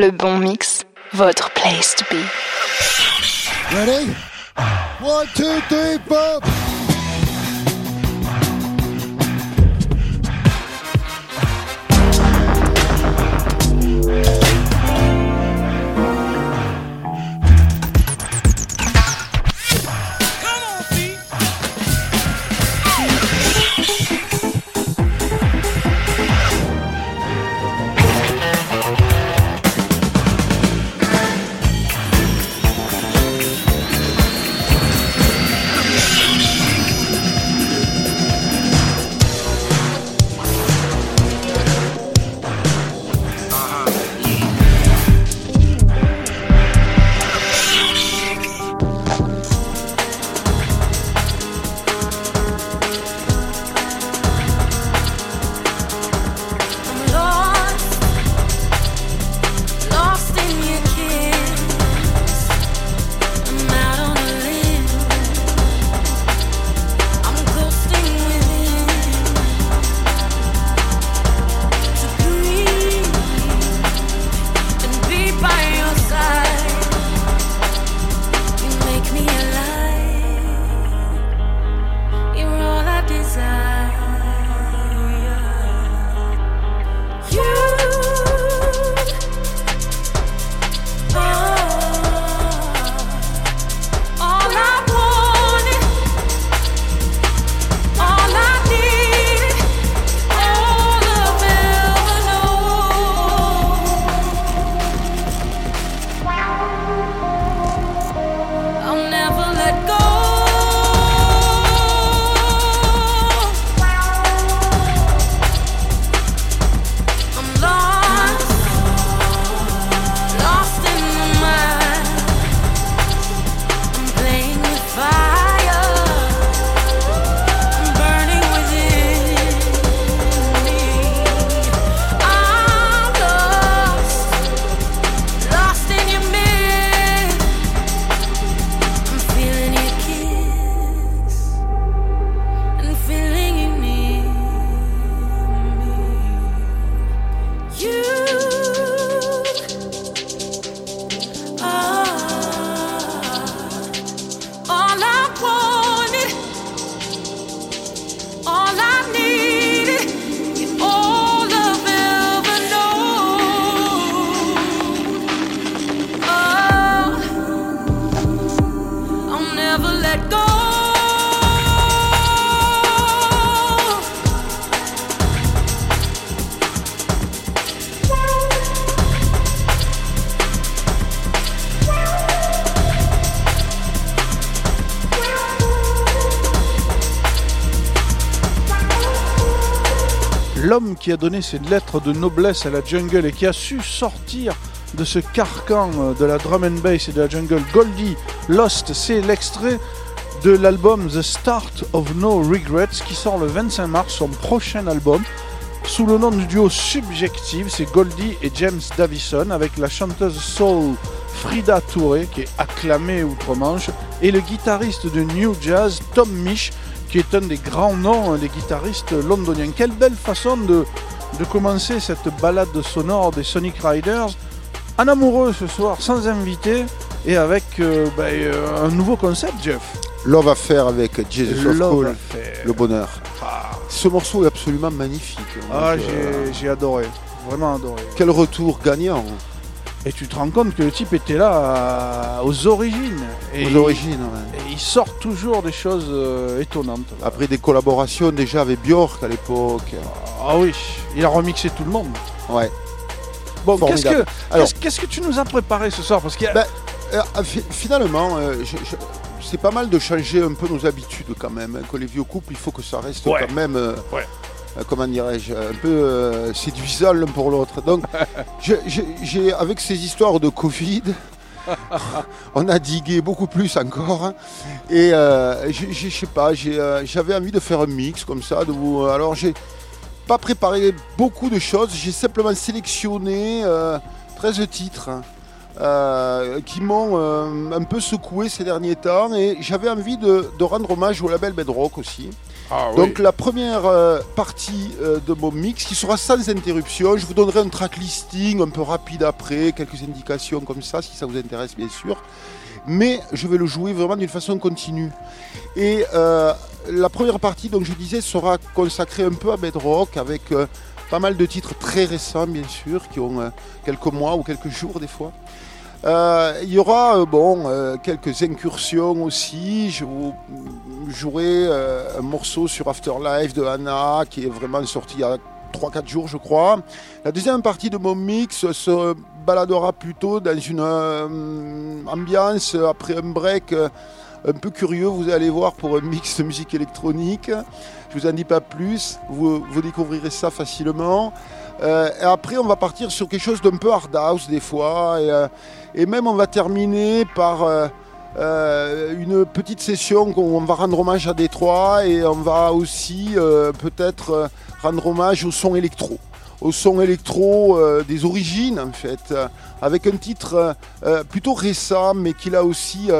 Le bon mix, votre place to be. Ready? One, two, three, four. Qui a donné ses lettres de noblesse à la jungle et qui a su sortir de ce carcan de la drum and bass et de la jungle. Goldie Lost, c'est l'extrait de l'album The Start of No Regrets qui sort le 25 mars, son prochain album. Sous le nom du duo Subjective, c'est Goldie et James Davison avec la chanteuse soul Frida Touré qui est acclamée outre-Manche et le guitariste de New Jazz Tom Misch qui est un des grands noms des guitaristes londoniens. Quelle belle façon de, de commencer cette balade sonore des Sonic Riders en amoureux ce soir, sans invité et avec euh, ben, euh, un nouveau concept, Jeff. Love Affair avec Jesus of Cool, le bonheur. Ah. Ce morceau est absolument magnifique. Ah, j'ai adoré, vraiment adoré. Quel retour gagnant et tu te rends compte que le type était là aux origines. Et aux origines, sort toujours des choses euh, étonnantes. Après des collaborations déjà avec Björk à l'époque. Ah oui, il a remixé tout le monde. Ouais. Bon, qu'est-ce que, qu'est-ce, que tu nous as préparé ce soir? Parce qu'il ben, euh, finalement, euh, c'est pas mal de changer un peu nos habitudes quand même. Hein, que les vieux couples, il faut que ça reste quand même. Ouais. Comment dirais-je, un peu euh, séduisant l'un pour l'autre. Donc, j'ai, avec ces histoires de Covid, on a digué beaucoup plus encore. Hein. Et euh, je sais pas, j'avais envie de faire un mix comme ça. De vous, alors, j'ai pas préparé beaucoup de choses, j'ai simplement sélectionné 13 titres. Hein, qui m'ont un peu secoué ces derniers temps et j'avais envie de, rendre hommage au label Bedrock aussi Ah Donc la première euh, partie euh, de mon mix qui sera sans interruption. Je vous donnerai un track listing un peu rapide après, quelques indications comme ça si ça vous intéresse bien sûr. Mais je vais le jouer vraiment d'une façon continue. Et euh, la première partie, donc je disais, sera consacrée un peu à bedrock avec pas mal de titres très récents bien sûr, qui ont quelques mois ou quelques jours des fois. Euh, il y aura euh, bon, euh, quelques incursions aussi. Je vous jouerai un morceau sur Afterlife de Anna qui est vraiment sorti il y a 3-4 jours, je crois. La deuxième partie de mon mix se baladera plutôt dans une ambiance après un break un peu curieux, vous allez voir, pour un mix de musique électronique. Je vous en dis pas plus, vous, découvrirez ça facilement. Et après, on va partir sur quelque chose d'un peu hard house des fois. Même, on va terminer par euh, une petite session où on va rendre hommage à Détroit et on va aussi peut-être rendre hommage au son électro. Au son électro des origines, en fait, avec un titre plutôt récent, mais qui là aussi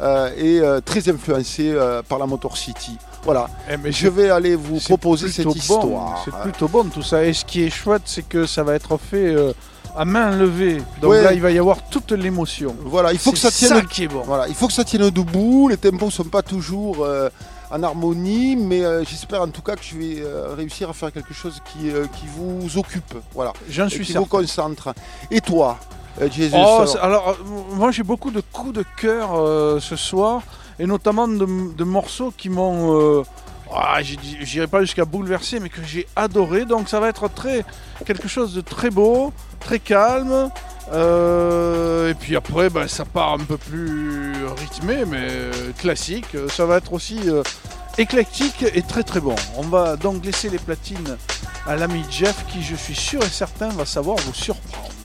est très influencé par la Motor City. Voilà. Eh, mais je vais aller vous proposer cette histoire. C'est plutôt bon tout ça. Et ce qui est chouette, c'est que ça va être fait euh, à main levée. Donc là, il va y avoir toute l'émotion. Voilà, il faut que ça tienne. Ça qui est bon. Voilà, il faut que ça tienne debout. Les tempos sont pas toujours euh, en harmonie, mais euh, j'espère en tout cas que je vais réussir à faire quelque chose qui, qui vous occupe. Voilà. J'en suis qui vous concentre. Et toi, Jésus oh, alors, moi j'ai beaucoup de coups de cœur ce soir et notamment de, morceaux qui m'ont, euh, ah, j'irai pas jusqu'à bouleverser, mais que j'ai adoré. Donc ça va être très quelque chose de très beau, très calme. Euh, et puis après, ben, ça part un peu plus rythmé, mais classique. Ça va être aussi euh, éclectique et très très bon. On va donc laisser les platines à l'ami Jeff, qui je suis sûr et certain va savoir vous surprendre.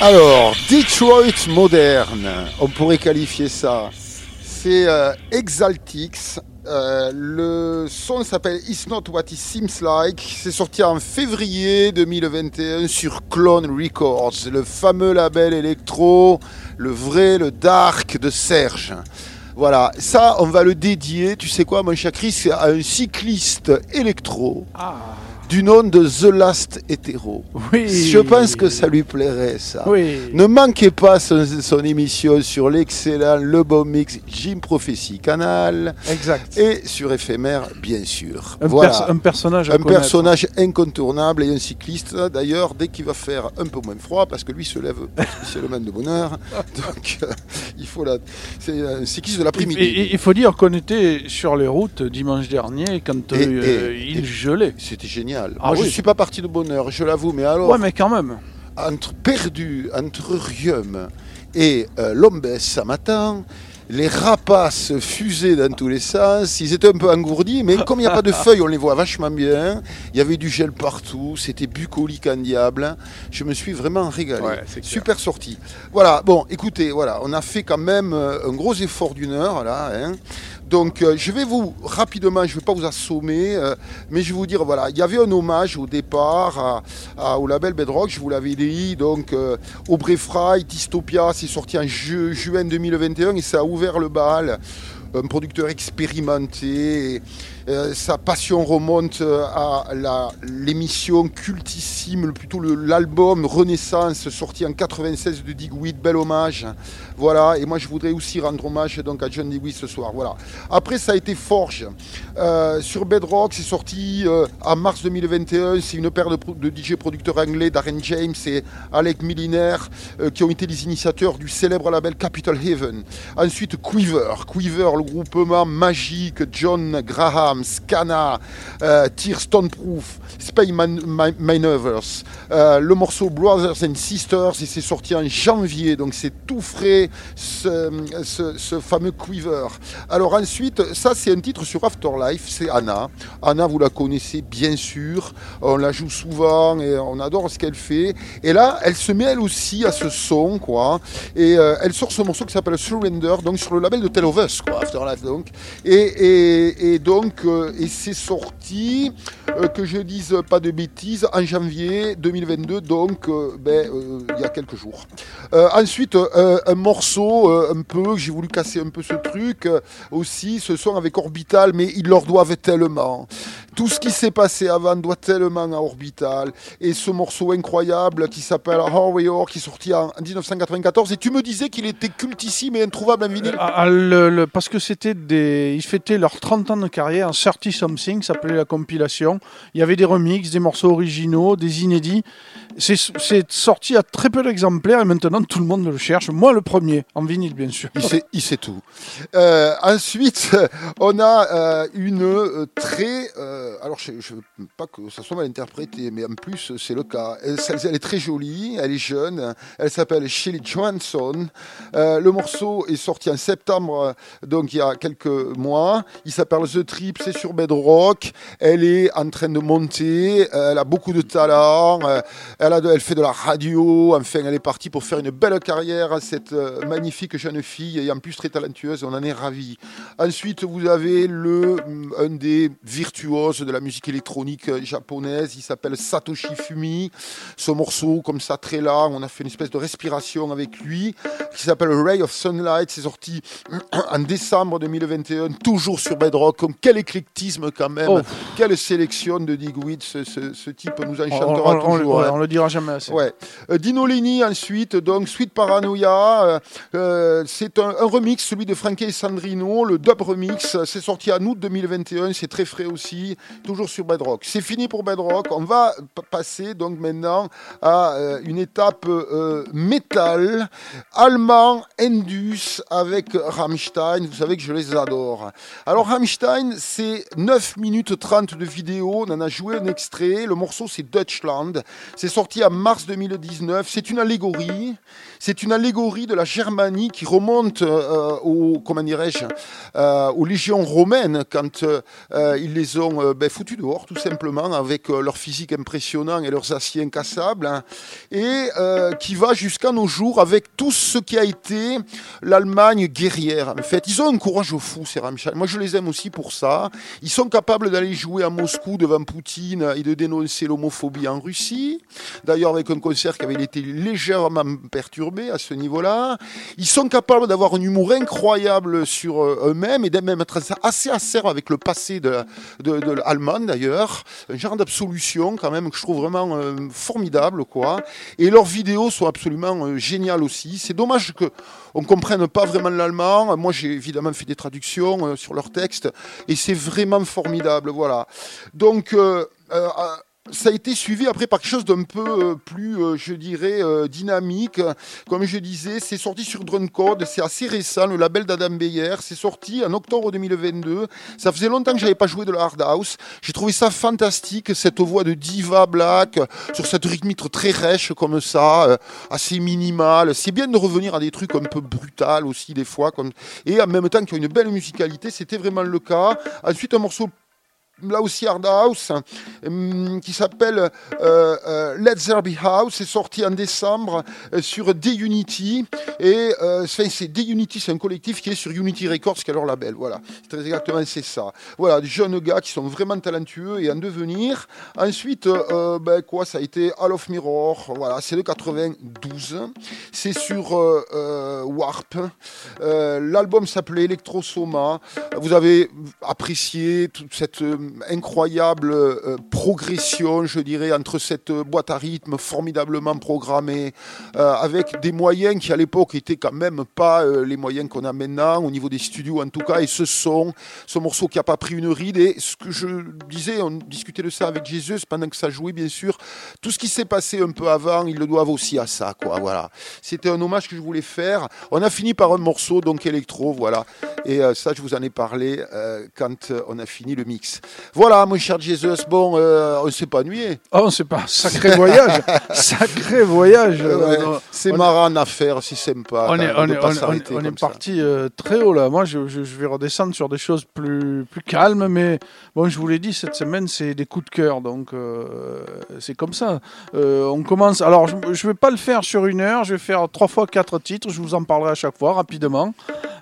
Alors, Detroit moderne, on pourrait qualifier ça. C'est euh, Exaltix. Euh, le son s'appelle It's Not What It Seems Like. C'est sorti en février 2021 sur Clone Records, le fameux label électro, le vrai, le dark de Serge. Voilà, ça, on va le dédier, tu sais quoi, mon cher Chris, à un cycliste électro du nom de The Last Hétéro. Oui. Je pense que ça lui plairait, ça. Oui. Ne manquez pas son, son émission sur l'excellent Le Bon Mix Jim Prophecy Canal Exact. et sur éphémère, bien sûr. Un, voilà. un personnage à Un connaître. personnage incontournable et un cycliste, d'ailleurs, dès qu'il va faire un peu moins froid, parce que lui se lève spécialement de bonne heure, donc euh, il faut la... C'est un cycliste de l'après-midi. Il faut dire qu'on était sur les routes dimanche dernier quand Et- euh, et- il et- gelait. C'était génial. Ah Moi, je oui. suis pas parti de bonne heure, je l'avoue, mais alors, Ouais, mais quand même. entre perdu entre Rium et euh, Lombès ce matin, les rapaces fusaient dans tous les sens, ils étaient un peu engourdis, mais comme il n'y a pas de feuilles, on les voit vachement bien. Il y avait du gel partout, c'était bucolique en diable. Je me suis vraiment régalé. Ouais. Super sortie. Voilà, bon, écoutez, voilà, on a fait quand même euh, un gros effort d'une heure là. hein. Donc euh, je vais vous rapidement, je ne vais pas vous assommer, euh, mais je vais vous dire voilà, il y avait un hommage au départ à- au label Bedrock, je vous l'avais dit, donc euh, Aubrey Fry, Dystopia, c'est sorti en ju- juin 2021 et ça a ouvert le bal. Un producteur expérimenté, euh, sa passion remonte euh, à l'émission cultissime, plutôt l'album Renaissance sorti en 96 de Digweed, bel hommage. Voilà, et moi je voudrais aussi rendre hommage donc à John Dewey ce soir. Voilà. Après ça a été Forge. Euh, sur Bedrock, c'est sorti en mars 2021. C'est une paire de, DJ producteurs anglais, Darren James et Alec Milliner, qui ont été les initiateurs du célèbre label Capital Haven. Ensuite Quiver. Quiver, le groupement magique, John Graham, Scana, euh, Tear Stoneproof, Spay Man- Ma- Maneuvers. Euh, le morceau Brothers and Sisters, et c'est sorti en janvier, donc c'est tout frais, ce, fameux Quiver. Alors ensuite, ça c'est un titre sur Afterlife, c'est Anna. Anna, vous la connaissez bien sûr, on la joue souvent et on adore ce qu'elle fait. Et là, elle se met elle aussi à ce son, quoi. Et euh, elle sort ce morceau qui s'appelle Surrender, donc sur le label de Tell of Us, quoi, Afterlife donc. Et donc, et c'est sorti, euh, que je dise pas de bêtises, en janvier 2022, donc euh, ben, euh, il y a quelques jours. Ensuite, un morceau un peu, j'ai voulu casser un peu ce truc aussi, ce son avec Orbital, mais ils leur doivent tellement. Tout ce qui s'est passé avant doit tellement à Orbital. Et ce morceau incroyable qui s'appelle Warrior, qui est sorti en 1994. Et tu me disais qu'il était cultissime et introuvable en vinyle. Ah, ah, parce que c'était des. Ils fêtaient leurs 30 ans de carrière, 30 Something s'appelait la compilation. Il y avait des remixes, des morceaux originaux, des inédits. C'est sorti à très peu d'exemplaires et maintenant tout le monde le cherche. Moi le premier, en vinyle bien sûr. Il sait, tout. Euh, ensuite, on a euh, une euh, très. alors, je ne veux pas que ça soit mal interprété, mais en plus, c'est le cas. Elle, est très jolie, elle est jeune. Elle s'appelle Shelly Johansson. Le morceau est sorti en septembre, donc il y a quelques mois. Il s'appelle The Trip, c'est sur Bedrock. Elle est en train de monter. Elle a beaucoup de talent. Elle, a de- elle fait de la radio. Enfin, elle est partie pour faire une belle carrière. Cette euh, magnifique jeune fille et en plus très talentueuse. On en est ravis. Ensuite, vous avez le, mm, un des virtuoses de la musique électronique euh, japonaise. Il s'appelle Satoshi Fumi. Ce morceau, comme ça, très lent. On a fait une espèce de respiration avec lui qui s'appelle Ray of Sunlight. C'est sorti en décembre 2021, toujours sur Bedrock. Quel éclectisme quand même. Oh. Quelle sélection de Digweed. Ce, ce- ce type nous enchantera on- on- toujours. hein. Dira jamais assez. Ouais. Euh, Dino Lenny ensuite, donc Sweet Paranoia, euh, euh, c'est un, remix, celui de Frankie et Sandrino, le dub remix, c'est sorti en août 2021, c'est très frais aussi, toujours sur Bedrock. C'est fini pour Bedrock, on va passer donc maintenant à une étape métal, allemand, Indus, avec Rammstein, vous savez que je les adore. Alors Rammstein, c'est 9 minutes 30 de vidéo, on en a joué un extrait, le morceau c'est Deutschland, c'est sorti en mars 2019, c'est une allégorie, c'est une allégorie de la Germanie qui remonte euh, aux, comment euh, aux légions romaines quand euh, ils les ont ben, foutus dehors, tout simplement, avec leur physique impressionnant et leurs aciers incassables, hein, et qui va jusqu'à nos jours avec tout ce qui a été l'Allemagne guerrière. En fait, ils ont un courage fou, ces Rammstein. Moi, je les aime aussi pour ça. Ils sont capables d'aller jouer à Moscou devant Poutine et de dénoncer l'homophobie en Russie. D'ailleurs, avec un concert qui avait été légèrement perturbé à ce niveau-là. Ils sont capables d'avoir un humour incroyable sur euh, eux-mêmes et même être assez acerbe avec le passé de, l'Allemagne d'ailleurs. Un genre d'absolution quand même que je trouve vraiment euh, formidable quoi. Et leurs vidéos sont absolument euh, géniales aussi. C'est dommage que on comprenne pas vraiment l'allemand. Moi, j'ai évidemment fait des traductions sur leurs textes et c'est vraiment formidable. Voilà. Donc, euh, ça a été suivi après par quelque chose d'un peu euh, plus, euh, je dirais, euh, dynamique. Comme je disais, c'est sorti sur Drumcode, c'est assez récent, le label d'Adam Beyer. C'est sorti en octobre 2022. Ça faisait longtemps que j'avais pas joué de hard house. J'ai trouvé ça fantastique, cette voix de diva black, sur cette rythmique très rêche comme ça, assez minimale. C'est bien de revenir à des trucs un peu brutal aussi des fois, comme... et en même temps qu'il y a une belle musicalité. C'était vraiment le cas. Ensuite, un morceau là aussi Hard House, hum, qui s'appelle euh, euh, Let There Be House, c'est sorti en décembre euh, sur D-Unity, et euh, c'est D-Unity, c'est un collectif qui est sur Unity Records, qui est leur label, voilà, c'est très exactement, c'est ça. Voilà, des jeunes gars qui sont vraiment talentueux et en devenir. Ensuite, ben, quoi, ça a été Hall of Mirror, voilà, c'est le 92, c'est sur Warp, l'album s'appelait Electrosoma, vous avez apprécié toute cette incroyable euh, progression, je dirais, entre cette boîte à rythme formidablement programmée, euh, avec des moyens qui à l'époque étaient quand même pas euh, les moyens qu'on a maintenant, au niveau des studios en tout cas, et ce son, ce morceau qui a pas pris une ride, et ce que je disais, on discutait de ça avec Jésus pendant que ça jouait, bien sûr, tout ce qui s'est passé un peu avant, ils le doivent aussi à ça, quoi, voilà. C'était un hommage que je voulais faire. On a fini par un morceau, donc électro, voilà. Et ça, je vous en ai parlé quand on a fini le mix. Voilà, mon cher Jesus, bon, euh, on s'est pas ennuyé. Oh, c'est pas sacré voyage, sacré voyage. Ouais, c'est on est- marrant à faire, c'est sympa. On est, on on on parti euh, très haut là. Moi, je, je- je vais redescendre sur des choses plus, plus calmes, mais bon, je vous l'ai dit, cette semaine, c'est des coups de cœur, donc euh, c'est comme ça. On commence. Alors, je ne vais pas le faire sur une heure, je vais faire trois fois quatre titres, je vous en parlerai à chaque fois rapidement.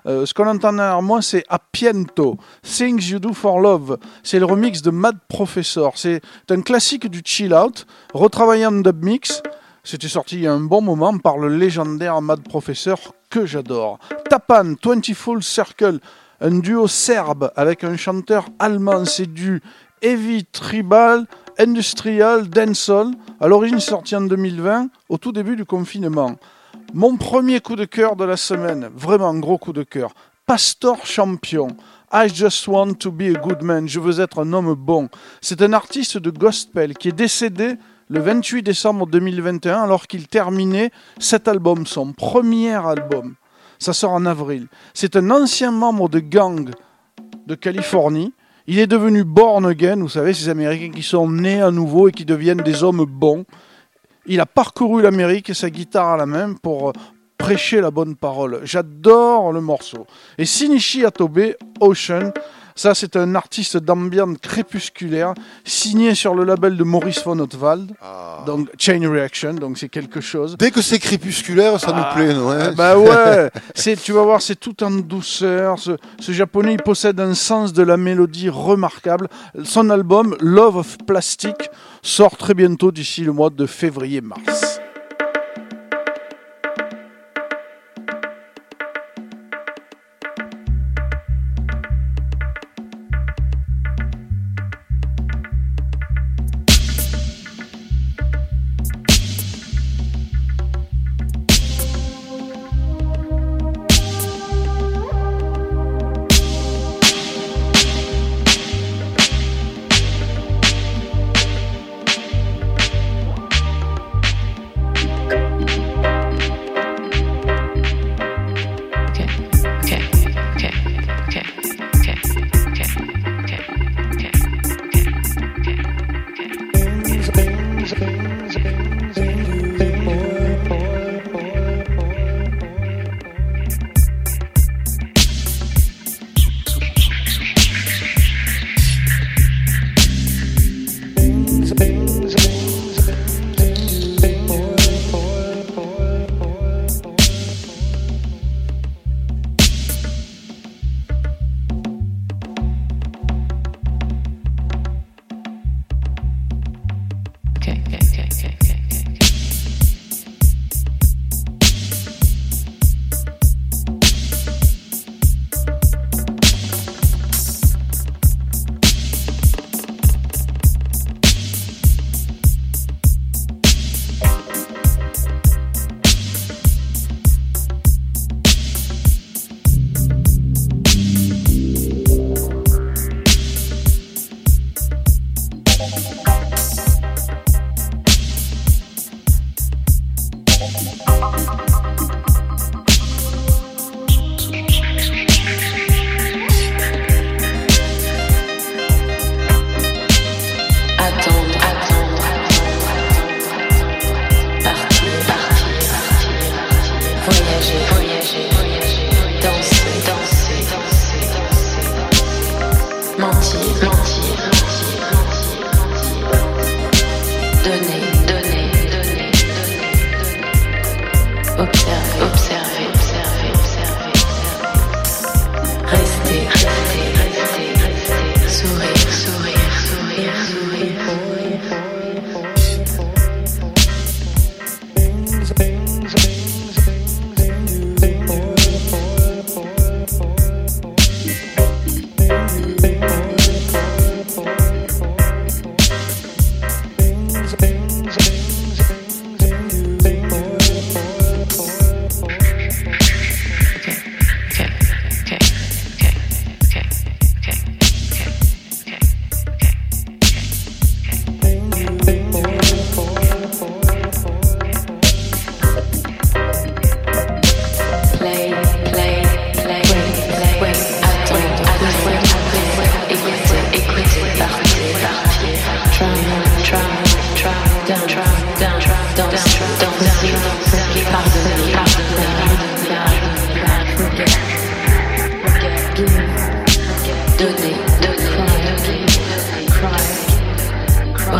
Ce qu'on entend derrière moi, c'est Appiento, Things You Do for Love. C'est le remix de Mad Professor. C'est un classique du chill out, retravaillé en dub mix. C'était sorti il y a un bon moment par le légendaire Mad Professor que j'adore. Tapan, 20 Full Circle, un duo serbe avec un chanteur allemand. C'est du heavy tribal, industrial, dancehall. À l'origine sorti en 2020, au tout début du confinement. Mon premier coup de cœur de la semaine, vraiment gros coup de cœur. Pastor Champion. I just want to be a good man. Je veux être un homme bon. C'est un artiste de gospel qui est décédé le 28 décembre 2021 alors qu'il terminait cet album, son premier album. Ça sort en avril. C'est un ancien membre de gang de Californie. Il est devenu born again, vous savez, ces Américains qui sont nés à nouveau et qui deviennent des hommes bons. Il a parcouru l'Amérique sa guitare à la main pour prêcher la bonne parole. J'adore le morceau. Et Shinichi Atobe, Ocean, ça c'est un artiste d'ambiance crépusculaire, signé sur le label de Maurice von Ottwald, Ah. donc Chain Reaction, donc c'est quelque chose. Dès que c'est crépusculaire, ça nous plaît, nous. hein. Ah, bah ouais, c'est, tu vas voir, c'est tout en douceur. Ce, ce japonais, il possède un sens de la mélodie remarquable. Son album Love of Plastic sort très bientôt d'ici le mois de février-mars.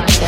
Que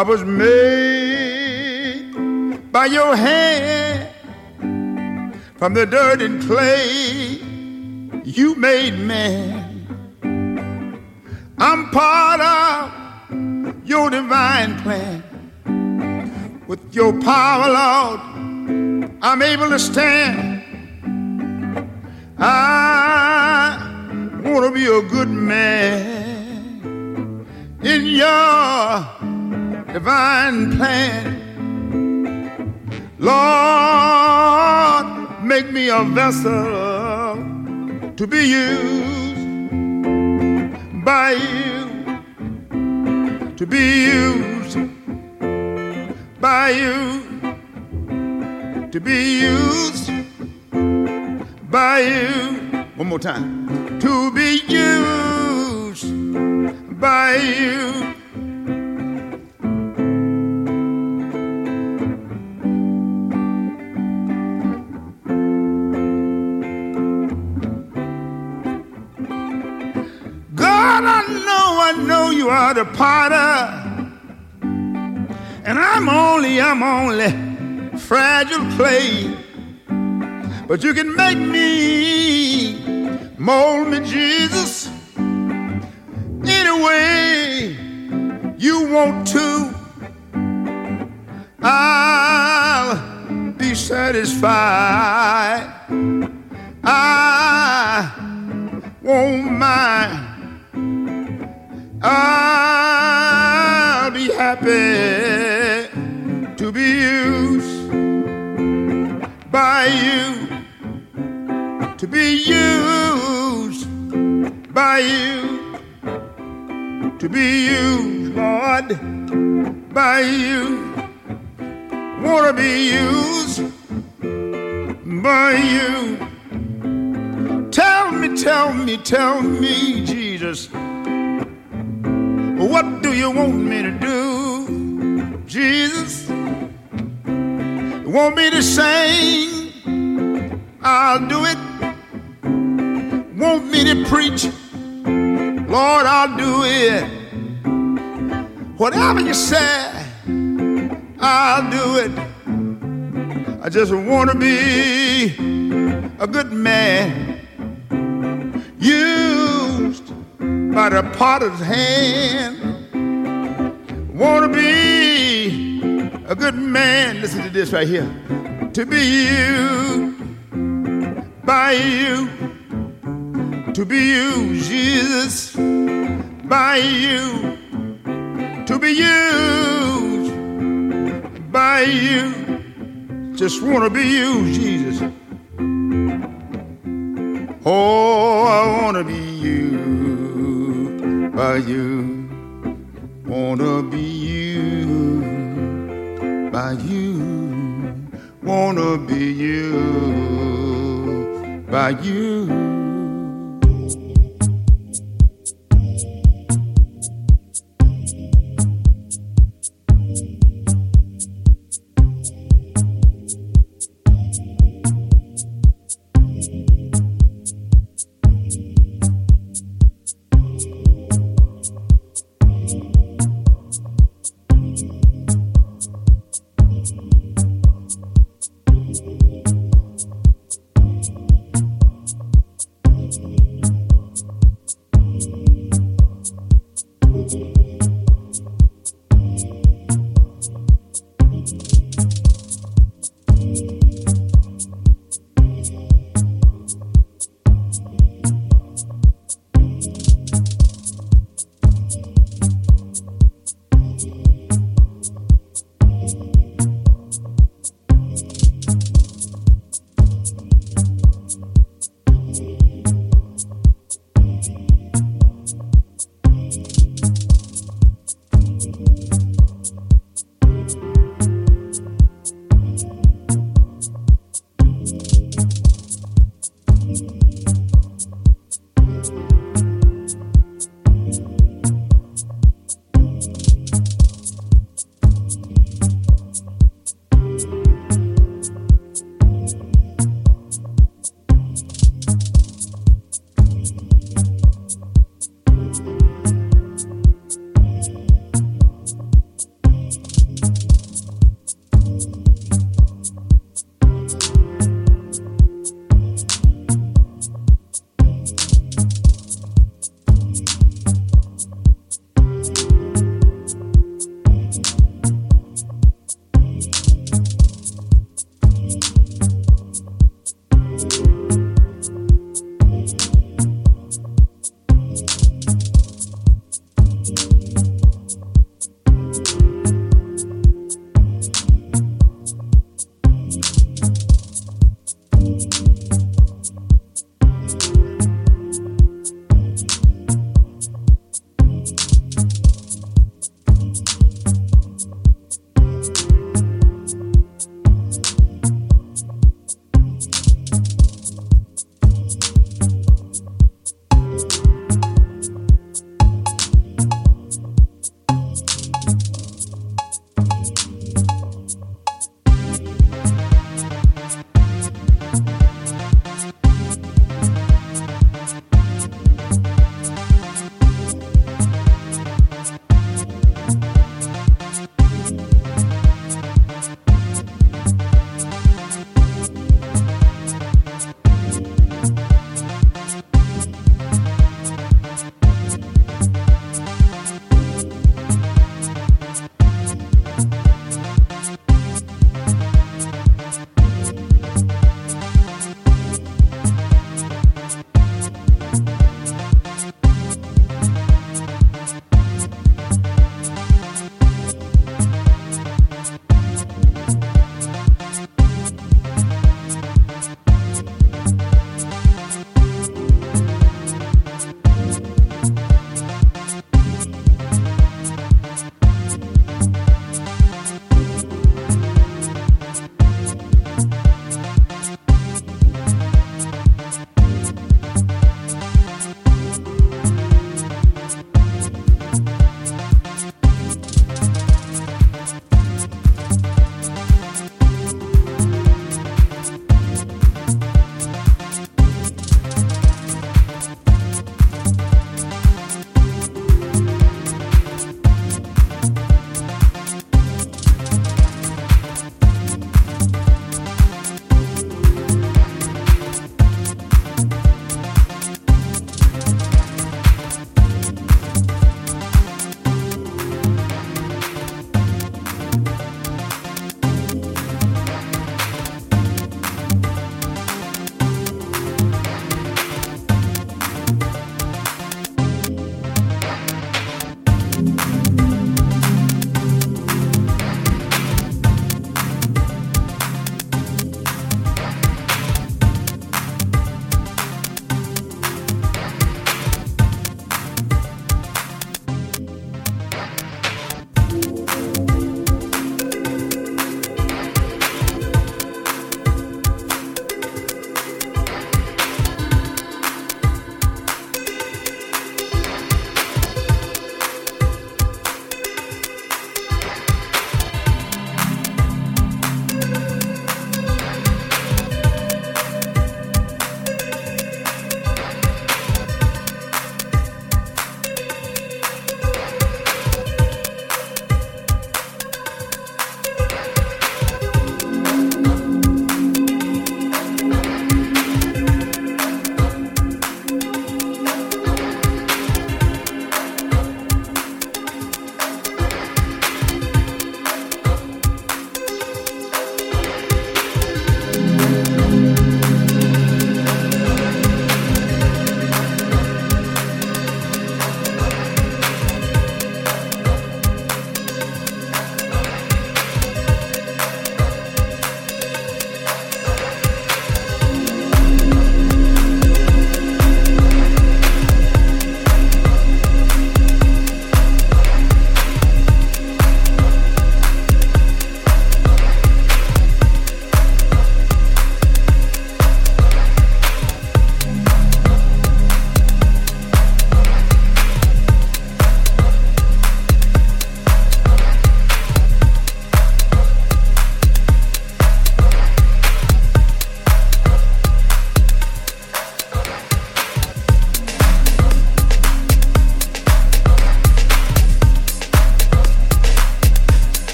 I was made by your hand from the dirt and clay. You made man. I'm part of your divine plan. With your power, Lord, I'm able to stand. I want to be a good man in your divine plan. Lord, make me a vessel to be used by you, to be used by you, to be used by you. One more time. To be used by you. Are the potter. And I'm only, I'm only fragile clay. But you can make me, mold me, Jesus, any way you want to. I'll be satisfied. I won't mind. I'll be happy to be used by you, to be used by you, to be used, Lord, by you. Wanna be used by you. Tell me, tell me, tell me, Jesus. What do you want me to do, Jesus? You want me to sing? I'll do it. Want me to preach? Lord, I'll do it. Whatever you say, I'll do it. I just want to be a good man used by the potter's hand. Want to be a good man. Listen to this right here. To be you, by you, to be you, Jesus, by you, to be used by you. Just want to be you, Jesus. Oh, I want to be you, by you. Want to be you, by you. Want to be you, by you.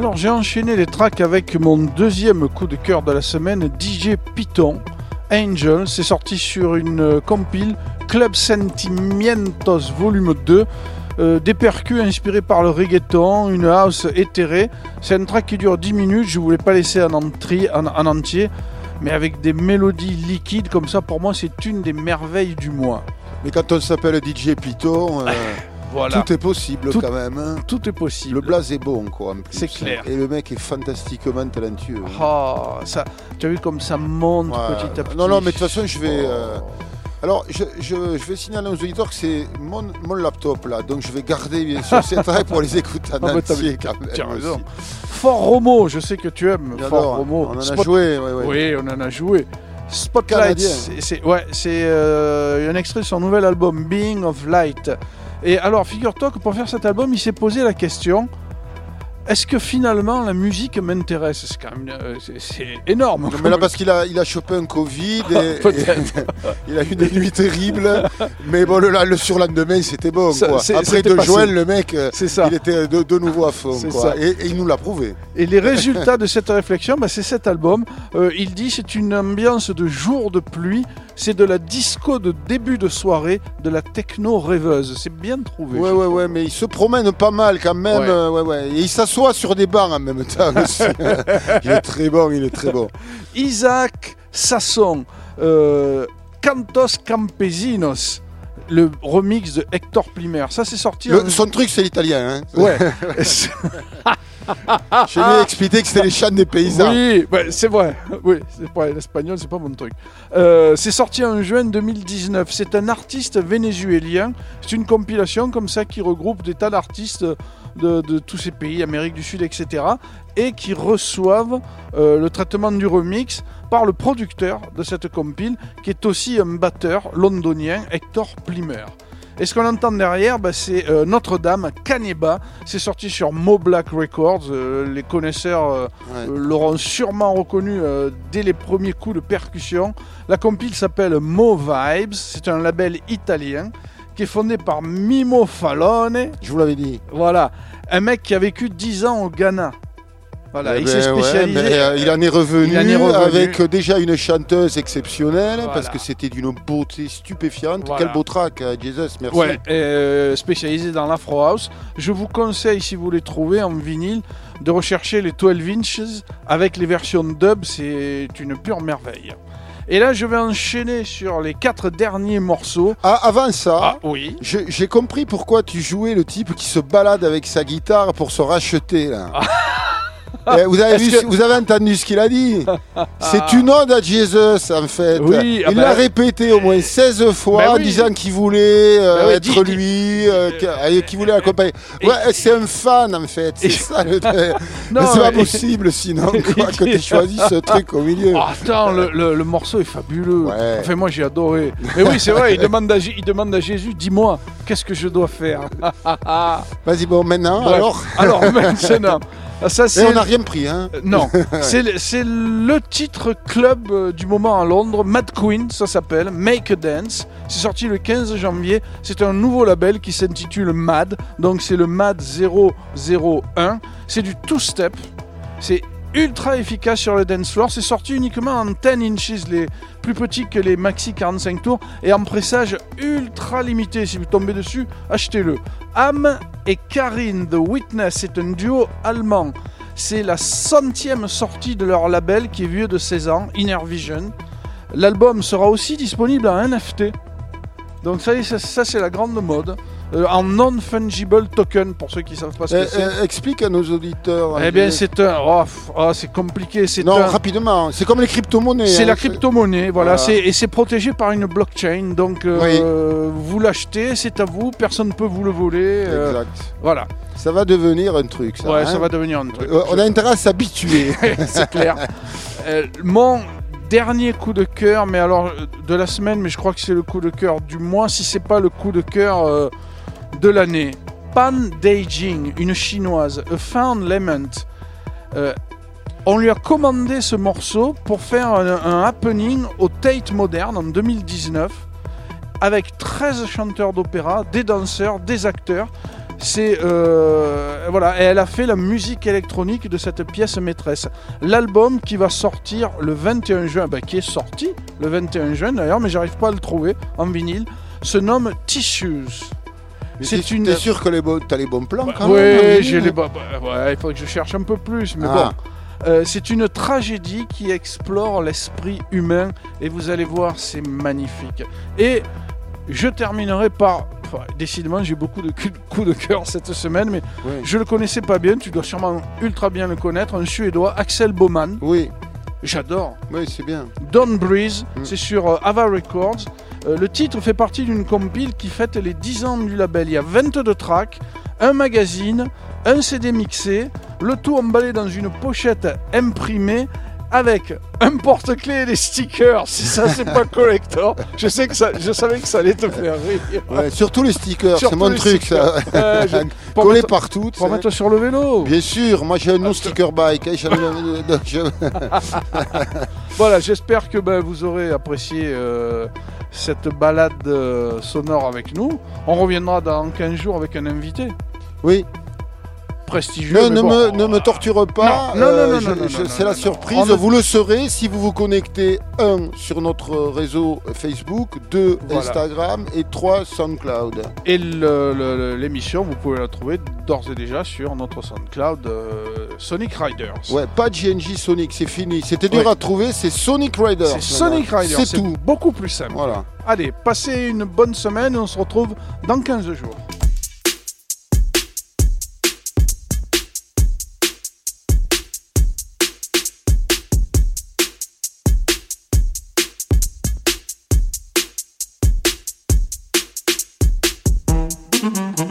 Alors j'ai enchaîné les tracks avec mon deuxième coup de cœur de la semaine, DJ Python. Angel, c'est sorti sur une euh, compile Club Sentimientos Volume 2. Euh, des percus inspirés par le reggaeton, une house éthérée. C'est un track qui dure 10 minutes, je voulais pas laisser en, entri- en- en entier, mais avec des mélodies liquides comme ça, pour moi c'est une des merveilles du mois. Mais quand on s'appelle DJ Python, euh, Voilà, tout est possible Tout- quand même. hein. tout est possible. Le blaze est bon, quoi. en plus. C'est clair. Et le mec est fantastiquement talentueux. Oh, ça, tu as vu comme ça monte Ouais. petit à petit. Non, non, mais de toute façon, je vais. Euh, Alors, je, je- je vais signaler aux auditeurs que c'est mon, mon laptop là, donc je vais garder bien sûr ces tracks pour les écouter en Ah, bah, t'as- entier quand même. raison. aussi. Fort Romo, je sais que tu aimes. Fort. Romo. On en a Spot- joué, ouais, ouais. Oui, on en a joué. Spotlight, Canadien. c'est- c'est ouais, c'est euh, un extrait de son nouvel album Being of Light. Et alors, figure-toi que pour faire cet album, il s'est posé la question est-ce que finalement la musique m'intéresse? C'est quand même euh, c'est- c'est énorme. Non, mais là, parce qu'il a, il a chopé un Covid et, Peut-être. et il a eu des nuits terribles. Mais bon, le, le surlendemain, c'était bon. Ça, Quoi. c'est- Après de passé. Joël, le mec, euh, C'est ça. il était de, de nouveau à fond. Quoi. Et, et il nous l'a prouvé. Et les résultats de cette réflexion, bah, c'est cet album. Euh, il dit c'est une ambiance de jour de pluie, c'est de la disco de début de soirée, de la techno rêveuse. C'est bien trouvé. Ouais, ouais, ouais, mais il se promène pas mal quand même. Ouais. euh, ouais, ouais. Et il s'assoit sur des bancs en même temps aussi. il est très bon, il est très bon. Isaac Sasson, euh, Cantos Campesinos, le remix de Hector Plimer. Ça, c'est sorti. Le- en- son truc, c'est l'italien. Hein. Ouais. Je lui ai expliqué que c'était les chants des paysans. Oui, c'est vrai. Oui, c'est pas l'espagnol, c'est pas mon truc. Euh, c'est sorti en juin 2019. C'est un artiste vénézuélien. C'est une compilation comme ça qui regroupe des tas d'artistes de, de tous ces pays, Amérique du Sud, etc. Et qui reçoivent euh, le traitement du remix par le producteur de cette compile, qui est aussi un batteur londonien, Hector Plimer. Et ce qu'on entend derrière, bah, c'est euh, Notre-Dame, Caneba. C'est sorti sur Mo Black Records. Euh, les connaisseurs euh, Ouais. l'auront sûrement reconnu dès les premiers coups de percussion. La compile s'appelle Mo Vibes. C'est un label italien qui est fondé par Mimo Fallone. Je vous l'avais dit. Voilà, un mec qui a vécu 10 ans au Ghana. Voilà, Eh il ben s'est ouais, spécialisé. mais, euh, il en est revenu, il en est revenu. avec euh, déjà une chanteuse exceptionnelle Voilà. parce que c'était d'une beauté stupéfiante. Voilà. Quel beau track, euh, Jesus, merci. Ouais, euh, spécialisé dans l'Afro House. Je vous conseille, si vous les trouvez en vinyle, de rechercher les 12 inches avec les versions dub. C'est une pure merveille. Et là, je vais enchaîner sur les quatre derniers morceaux. Ah, avant ça, Ah oui. j'ai compris pourquoi tu jouais le type qui se balade avec sa guitare pour se racheter. Là. Eh, vous, avez Est-ce vu, que- vous avez entendu ce qu'il a dit C'est une ode à Jesus en fait. Oui, ah Il bah- l'a répété au moins 16 fois Bah en oui. disant qu'il voulait euh, oui, être lui, euh, qu'- qu'il voulait accompagner. Ouais, c'est un fan en fait, c'est ça le. Non, Mais c'est pas possible sinon quoi, Il que tu dit- choisi ce truc au milieu. Oh, attends, le, le- le morceau est fabuleux. Ouais. Enfin, moi, j'ai adoré. Mais oui, c'est vrai, il demande, à, J- il demande à Jésus, dis-moi, qu'est-ce que je dois faire? Vas-y, bon, maintenant, Bref. alors. Alors, maintenant, ça Et on n'a rien pris, hein. Euh, Non, c'est le- c'est le titre club euh, du moment à Londres, Mad Queen, ça s'appelle, Make a Dance. C'est sorti le 15 janvier. C'est un nouveau label qui s'intitule Mad, donc c'est le Mad 001. C'est du two-step. C'est ultra efficace sur le dance floor. C'est sorti uniquement en 10 inches, les plus petits que les maxi 45 tours, et en pressage ultra limité. Si vous tombez dessus, achetez-le. Am et Karin The Witness, c'est un duo allemand. C'est la centième sortie de leur label qui est vieux de 16 ans, Inner Vision. L'album sera aussi disponible en NFT. Donc ça, ça, c'est la grande mode. Euh, en non-fungible token, pour ceux qui ne savent pas ce que Eh, c'est. eh, explique à nos auditeurs. eh bien, c'est un... Oh, oh, c'est compliqué. C'est Non, un... rapidement, c'est comme les crypto-monnaies. C'est hein. la crypto-monnaie, voilà, et c'est protégé par une blockchain. Donc, euh, vous l'achetez, c'est à vous, personne ne peut vous le voler. euh, Exact. voilà, Ça va devenir un truc, ça. ouais, hein. ça va devenir un truc. Euh, On a intérêt à s'habituer. c'est clair. Euh, mon dernier coup de cœur, mais alors euh, de la semaine, mais je crois que c'est le coup de cœur du mois, si c'est pas le coup de cœur euh, de l'année. Pan Daijing, une chinoise, A Found Lament. Euh, on lui a commandé ce morceau pour faire un, happening au Tate Modern en 2019 avec 13 chanteurs d'opéra, des danseurs, des acteurs. C'est euh, voilà, et elle a fait la musique électronique de cette pièce maîtresse. L'album qui va sortir le 21 juin, bah, qui est sorti le 21 juin d'ailleurs, mais j'arrive pas à le trouver en vinyle, se nomme Tissues. C'est une- T'es sûr que les bons- t'as les bons plans quand Oui, même j'ai oui. les bah, bah, il faudrait que je cherche un peu plus, mais Ah. bon. Euh, c'est une tragédie qui explore l'esprit humain et vous allez voir, c'est magnifique. Et je terminerai par. enfin, décidément, j'ai beaucoup de coups de cœur cette semaine, mais Oui. je le connaissais pas bien. Tu dois sûrement ultra bien le connaître. Un Suédois, Axel Baumann. Oui, J'adore. oui, c'est bien. Dawn Breeze, Mm. c'est sur euh, Ava Records. Euh, le titre fait partie d'une compile qui fête les 10 ans du label. Il y a 22 tracks, un magazine, un CD mixé, le tout emballé dans une pochette imprimée avec un porte-clés et des stickers. Si ça c'est pas collector, je sais que ça, je savais que ça allait te faire rire. Ouais, surtout les stickers, c'est mon truc ça. Je- Collé mettre- partout. Pour mettre sur le vélo. Bien sûr, moi j'ai un non-sticker bike. hein, je- Voilà, j'espère que ben, vous aurez apprécié euh, cette balade euh, sonore avec nous. On reviendra dans 15 jours avec un invité Oui, prestigieux. ne, mais ne bon. me, ne me torture pas. Non, non, non, euh, non, je- non, non, je- non, c'est la surprise. Vous le saurez si vous vous connectez, un, sur notre réseau Facebook, deux, Voilà. Instagram et trois, SoundCloud. Et l'émission, vous pouvez la trouver d'ores et déjà sur notre SoundCloud euh, Sonic Riders. Ouais, pas GNJ Sonic, c'est fini. C'était dur Ouais. à trouver, c'est Sonic Riders. C'est Sonic. Riders. C'est tout. beaucoup plus simple. Voilà. Allez, passez une bonne semaine et on se retrouve dans 15 jours. Mm-hmm.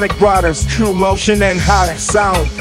Sonic riders, true motion and high sound.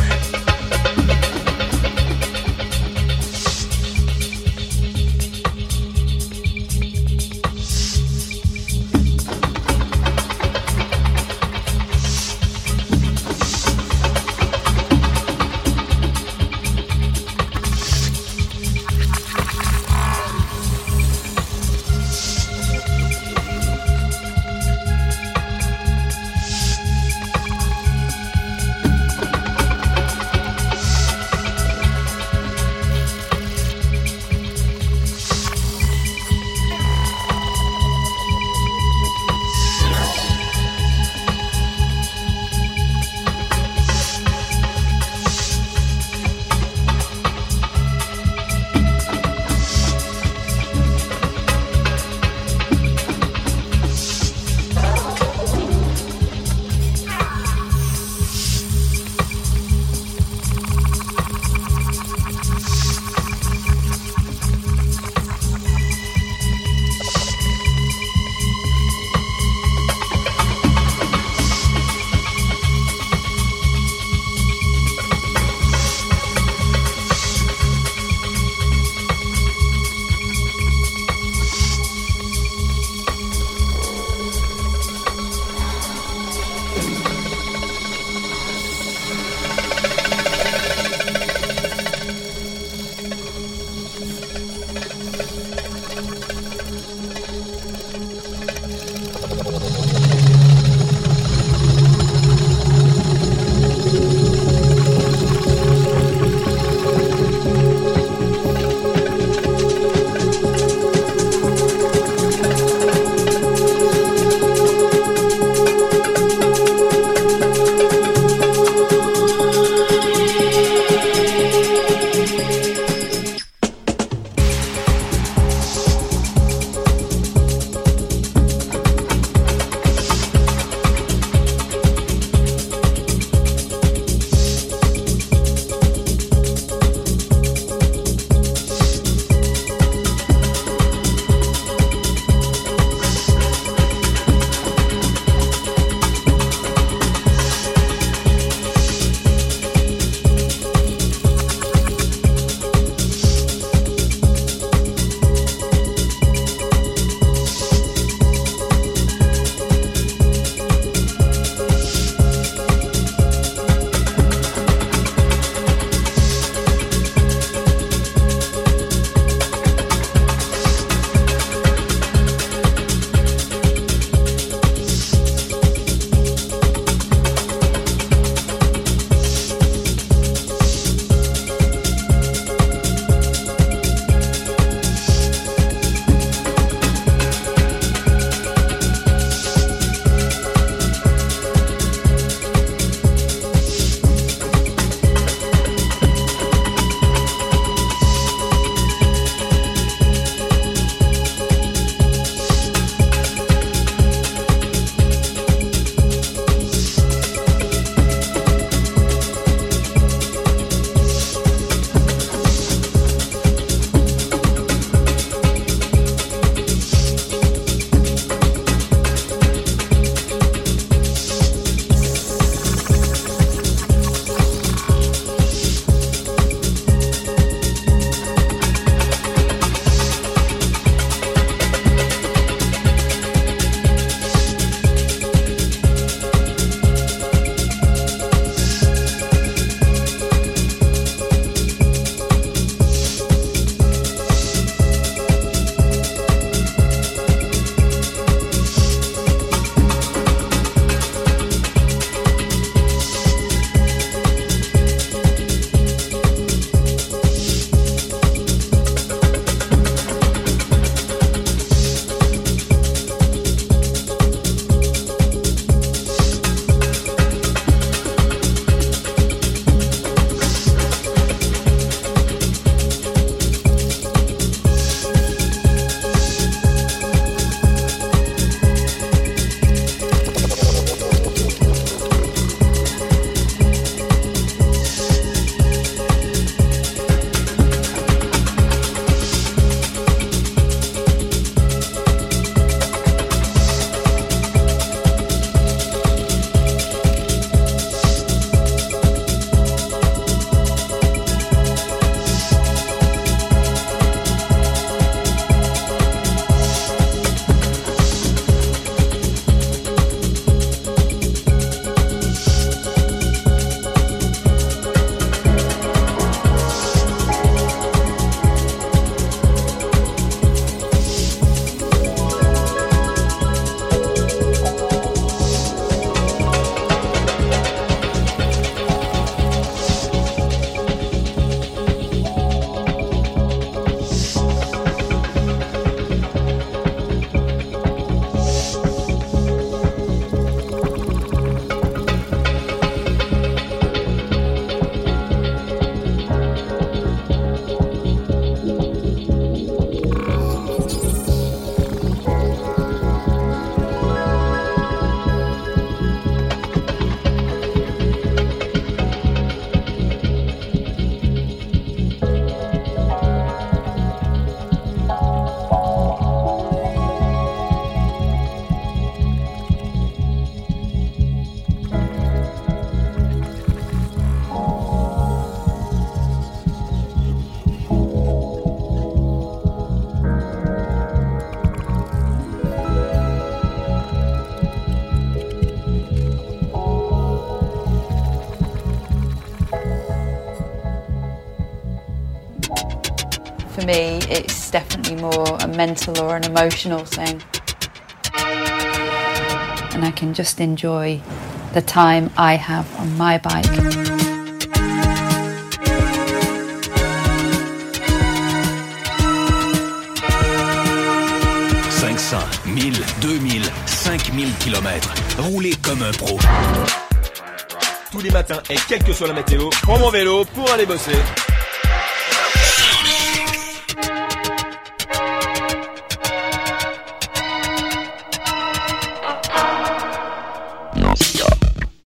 More a mental or an emotional thing. And I can just enjoy the time I have on my bike. 500, 1000, 2000, 5000 km. Roulez comme un pro. Tous les matins et quelle que soit la météo, prends mon vélo pour aller bosser.